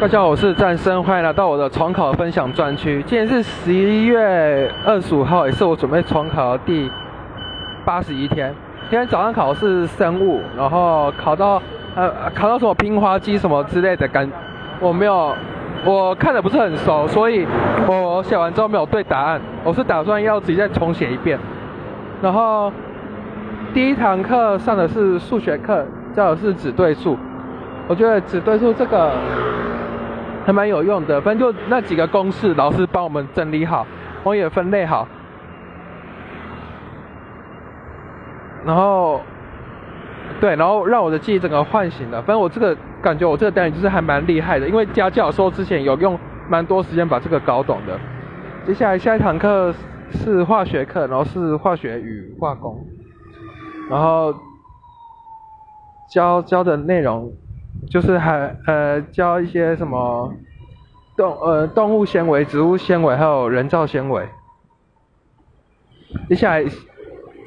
大家好，我是战生，欢迎来到我的重考分享专区。今天是十一月二十五号，也是我准备重考的第八十一天。今天早上考的是生物，然后考到呃考到什么拼花机什么之类的感，我没有，我看的不是很熟，所以我写完之后没有对答案。我是打算要自己再重写一遍。然后第一堂课上的是数学课，教的是指对数。我觉得指对数这个。还蛮有用的，反正就那几个公式，老师帮我们整理好，我也分类好，然后，对，然后让我的记忆整个唤醒了。反正我这个感觉，我这个单元就是还蛮厉害的，因为家教授之前有用蛮多时间把这个搞懂的。接下来下一堂课是化学课，然后是化学与化工，然后教教的内容。就是还呃教一些什么动呃动物纤维、植物纤维还有人造纤维。接下来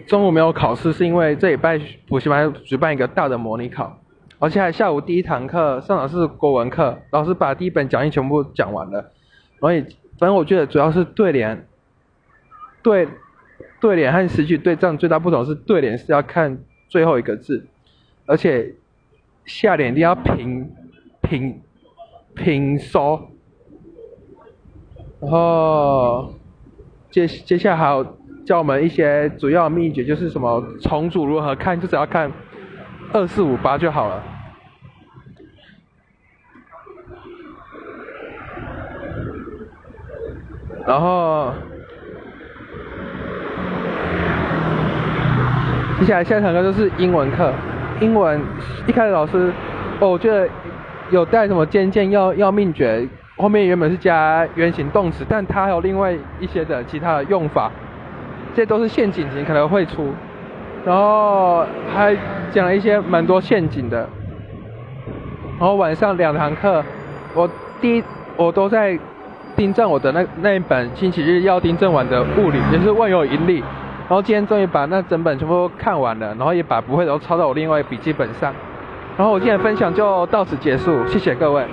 中午没有考试，是因为这礼拜补习班举办一个大的模拟考。而且还下午第一堂课上的是国文课，老师把第一本讲义全部讲完了。所以反正我觉得主要是对联，对对联和词句对仗最大不同是对联是要看最后一个字，而且。下联一定要平平平收，然后接接下来还有教我们一些主要秘诀，就是什么重组如何看，就只要看二四五八就好了。然后接下来下一堂课就是英文课。英文一开始老师，哦，我觉得有带什么尖尖要要命诀，后面原本是加原形动词，但它还有另外一些的其他的用法，这都是陷阱题可能会出，然后还讲了一些蛮多陷阱的，然后晚上两堂课，我第一我都在订正我的那那一本星期日要订正完的物理，也是万有引力。然后今天终于把那整本全部看完了，然后也把不会的都抄到我另外笔记本上。然后我今天的分享就到此结束，谢谢各位。